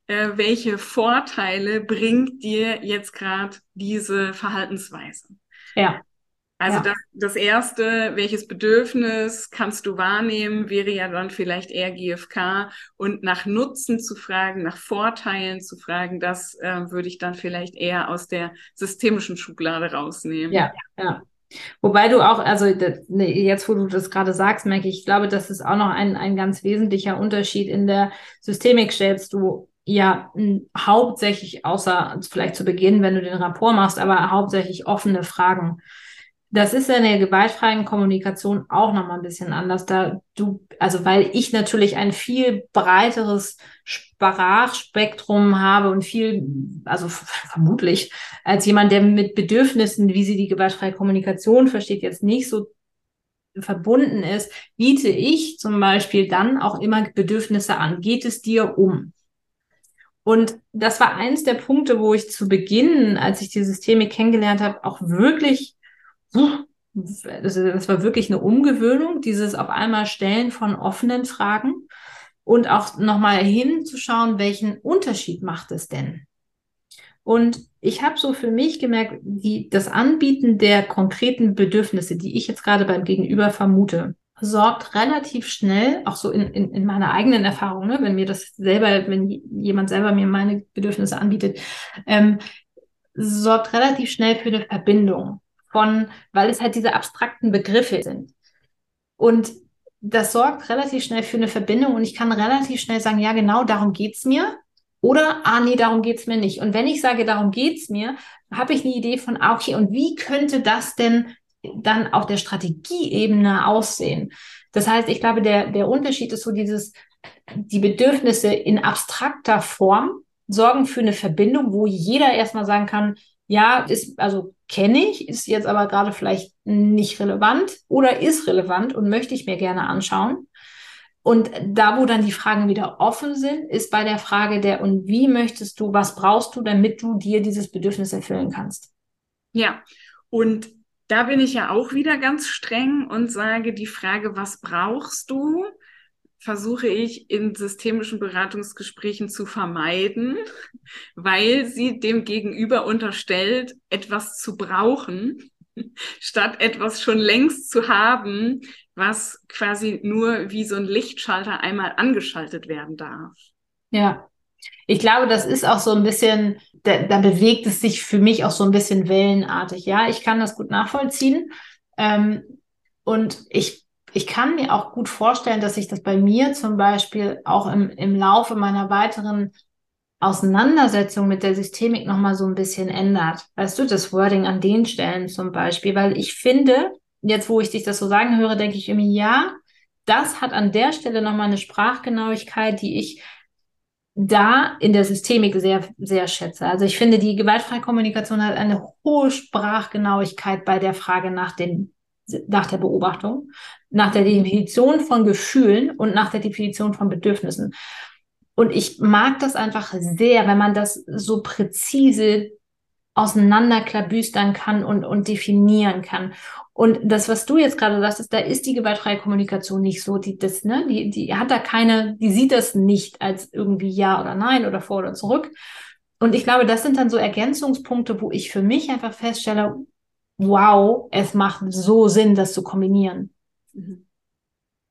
Äh, welche Vorteile bringt dir jetzt gerade diese Verhaltensweise? Ja. Also ja. das, das erste, welches Bedürfnis kannst du wahrnehmen, wäre ja dann vielleicht eher GFK und nach Nutzen zu fragen, nach Vorteilen zu fragen, das äh, würde ich dann vielleicht eher aus der systemischen Schublade rausnehmen. Ja, ja. Wobei du auch, also ne, jetzt, wo du das gerade sagst, merke ich, ich glaube, das ist auch noch ein, ein ganz wesentlicher Unterschied. In der Systemik stellst du ja hauptsächlich, außer vielleicht zu Beginn, wenn du den Rapport machst, aber hauptsächlich offene Fragen. Das ist in der gewaltfreien Kommunikation auch nochmal ein bisschen anders. Da du, also weil ich natürlich ein viel breiteres Sprachspektrum habe und viel, also vermutlich, als jemand, der mit Bedürfnissen, wie sie die gewaltfreie Kommunikation versteht, jetzt nicht so verbunden ist, biete ich zum Beispiel dann auch immer Bedürfnisse an. Geht es dir um? Und das war eins der Punkte, wo ich zu Beginn, als ich die Systeme kennengelernt habe, auch wirklich das war wirklich eine Umgewöhnung, dieses auf einmal Stellen von offenen Fragen und auch nochmal hinzuschauen, welchen Unterschied macht es denn? Und ich habe so für mich gemerkt, die, das Anbieten der konkreten Bedürfnisse, die ich jetzt gerade beim Gegenüber vermute, sorgt relativ schnell, auch so in, in, in meiner eigenen Erfahrung, ne, wenn mir das selber, wenn jemand selber mir meine Bedürfnisse anbietet, ähm, sorgt relativ schnell für eine Verbindung von, weil es halt diese abstrakten Begriffe sind. Und das sorgt relativ schnell für eine Verbindung und ich kann relativ schnell sagen, ja, genau, darum geht's mir. Oder, ah, nee, darum geht's mir nicht. Und wenn ich sage, darum geht's mir, habe ich eine Idee von, ah, okay, und wie könnte das denn dann auf der Strategieebene aussehen? Das heißt, ich glaube, der, der Unterschied ist so dieses, die Bedürfnisse in abstrakter Form sorgen für eine Verbindung, wo jeder erstmal sagen kann, ja, ist, also kenne ich, ist jetzt aber gerade vielleicht nicht relevant oder ist relevant und möchte ich mir gerne anschauen. Und da, wo dann die Fragen wieder offen sind, ist bei der Frage der, und wie möchtest du, was brauchst du, damit du dir dieses Bedürfnis erfüllen kannst? Ja, und da bin ich ja auch wieder ganz streng und sage, die Frage, was brauchst du, versuche ich in systemischen Beratungsgesprächen zu vermeiden, weil sie dem Gegenüber unterstellt, etwas zu brauchen, statt etwas schon längst zu haben, was quasi nur wie so ein Lichtschalter einmal angeschaltet werden darf. Ja, ich glaube, das ist auch so ein bisschen, da, da bewegt es sich für mich auch so ein bisschen wellenartig. Ja, ich kann das gut nachvollziehen. Ähm, und ich ich kann mir auch gut vorstellen, dass sich das bei mir zum Beispiel auch im, im Laufe meiner weiteren Auseinandersetzung mit der Systemik nochmal so ein bisschen ändert. Weißt du, das Wording an den Stellen zum Beispiel, weil ich finde, jetzt wo ich dich das so sagen höre, denke ich irgendwie, ja, das hat an der Stelle nochmal eine Sprachgenauigkeit, die ich da in der Systemik sehr, sehr schätze. Also ich finde, die gewaltfreie Kommunikation hat eine hohe Sprachgenauigkeit bei der Frage nach dem, nach der Beobachtung, nach der Definition von Gefühlen und nach der Definition von Bedürfnissen. Und ich mag das einfach sehr, wenn man das so präzise auseinanderklabüstern kann und, und definieren kann. Und das, was du jetzt gerade sagst, ist, da ist die gewaltfreie Kommunikation nicht so, die das, ne, die, die hat da keine, die sieht das nicht als irgendwie ja oder nein oder vor oder zurück. Und ich glaube, das sind dann so Ergänzungspunkte, wo ich für mich einfach feststelle, wow, es macht so Sinn, das zu kombinieren. Mhm.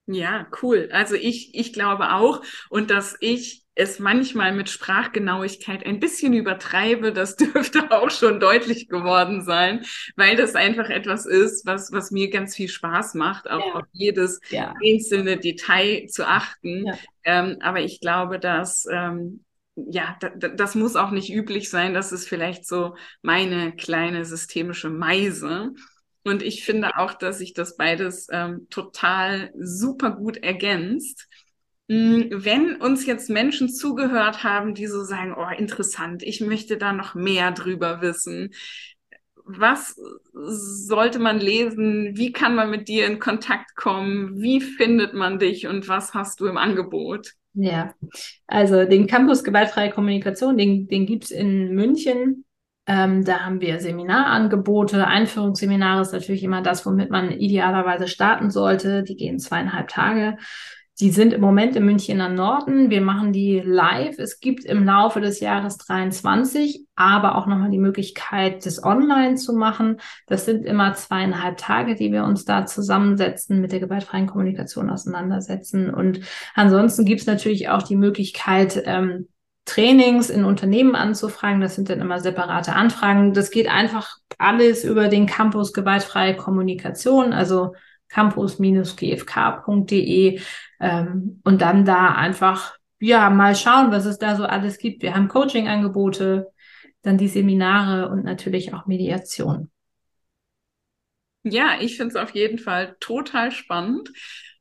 Ja, cool. Also ich, ich glaube auch und dass ich es manchmal mit Sprachgenauigkeit ein bisschen übertreibe, das dürfte auch schon deutlich geworden sein, weil das einfach etwas ist, was, was mir ganz viel Spaß macht, auch ja. auf jedes ja. einzelne Detail zu achten. Ja. Ähm, aber ich glaube, dass ähm, ja, das muss auch nicht üblich sein. Das ist vielleicht so meine kleine systemische Meise. Und ich finde auch, dass sich das beides ähm, total super gut ergänzt. Hm, wenn uns jetzt Menschen zugehört haben, die so sagen, oh, interessant, ich möchte da noch mehr drüber wissen. Was sollte man lesen? Wie kann man mit dir in Kontakt kommen? Wie findet man dich und was hast du im Angebot? Ja, also den Campus Gewaltfreie Kommunikation, den, den gibt es in München. Ähm, da haben wir Seminarangebote. Einführungsseminare ist natürlich immer das, womit man idealerweise starten sollte. Die gehen zweieinhalb Tage. Die sind im Moment im Münchner Norden. Wir machen die live. Es gibt im Laufe des Jahres 23 aber auch nochmal die Möglichkeit, das online zu machen. Das sind immer zweieinhalb Tage, die wir uns da zusammensetzen, mit der gewaltfreien Kommunikation auseinandersetzen. Und ansonsten gibt es natürlich auch die Möglichkeit, ähm, Trainings in Unternehmen anzufragen. Das sind dann immer separate Anfragen. Das geht einfach alles über den Campus gewaltfreie Kommunikation, also campus-gfk.de ähm, und dann da einfach ja mal schauen, was es da so alles gibt. Wir haben Coaching-Angebote, dann die Seminare und natürlich auch Mediation. Ja, ich finde es auf jeden Fall total spannend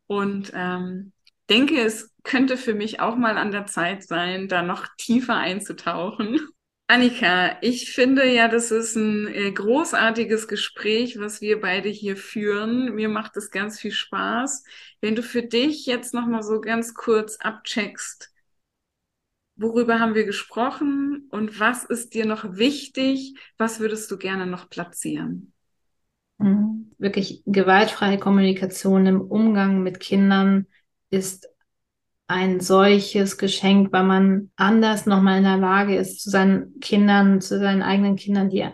und ähm, denke, es könnte für mich auch mal an der Zeit sein, da noch tiefer einzutauchen. Annika, ich finde ja, das ist ein äh, großartiges Gespräch, was wir beide hier führen. Mir macht es ganz viel Spaß. Wenn du für dich jetzt noch mal so ganz kurz abcheckst, worüber haben wir gesprochen und was ist dir noch wichtig? Was würdest du gerne noch platzieren? Mhm. Wirklich gewaltfreie Kommunikation im Umgang mit Kindern ist ein solches Geschenk, weil man anders nochmal in der Lage ist, zu seinen Kindern, zu seinen eigenen Kindern, die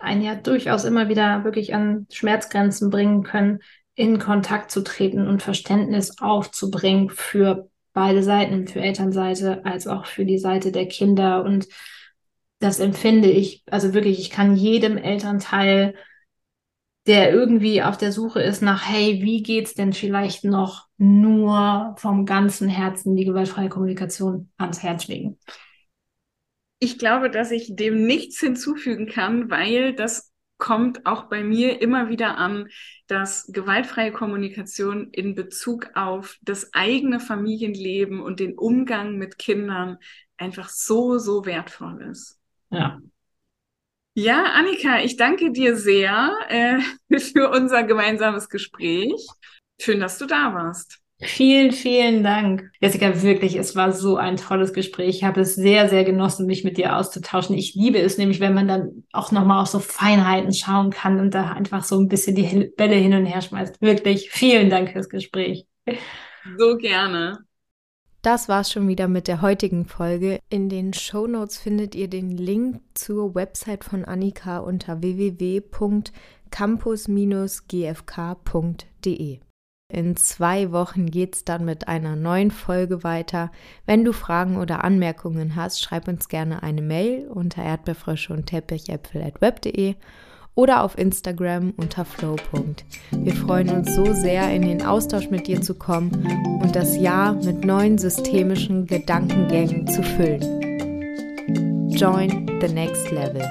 einen ja durchaus immer wieder wirklich an Schmerzgrenzen bringen können, in Kontakt zu treten und Verständnis aufzubringen für beide Seiten, für Elternseite als auch für die Seite der Kinder. Und das empfinde ich, also wirklich, ich kann jedem Elternteil der irgendwie auf der Suche ist nach, hey, wie geht's denn vielleicht noch nur vom ganzen Herzen die gewaltfreie Kommunikation ans Herz legen? Ich glaube, dass ich dem nichts hinzufügen kann, weil das kommt auch bei mir immer wieder an, dass gewaltfreie Kommunikation in Bezug auf das eigene Familienleben und den Umgang mit Kindern einfach so, so wertvoll ist. Ja, ja, Annika, ich danke dir sehr äh, für unser gemeinsames Gespräch. Schön, dass du da warst. Vielen, vielen Dank. Jessica, wirklich, es war so ein tolles Gespräch. Ich habe es sehr, sehr genossen, mich mit dir auszutauschen. Ich liebe es nämlich, wenn man dann auch nochmal auf so Feinheiten schauen kann und da einfach so ein bisschen die Bälle hin und her schmeißt. Wirklich, vielen Dank fürs Gespräch. So gerne. Das war's schon wieder mit der heutigen Folge. In den Show Notes findet ihr den Link zur Website von Annika unter www.campus-gfk.de. In zwei Wochen geht's dann mit einer neuen Folge weiter. Wenn du Fragen oder Anmerkungen hast, schreib uns gerne eine Mail unter erdbeerfrösche und teppichäpfel.web.de oder auf Instagram unter flow. Wir freuen uns so sehr, in den Austausch mit dir zu kommen und das Jahr mit neuen systemischen Gedankengängen zu füllen. Join the next level.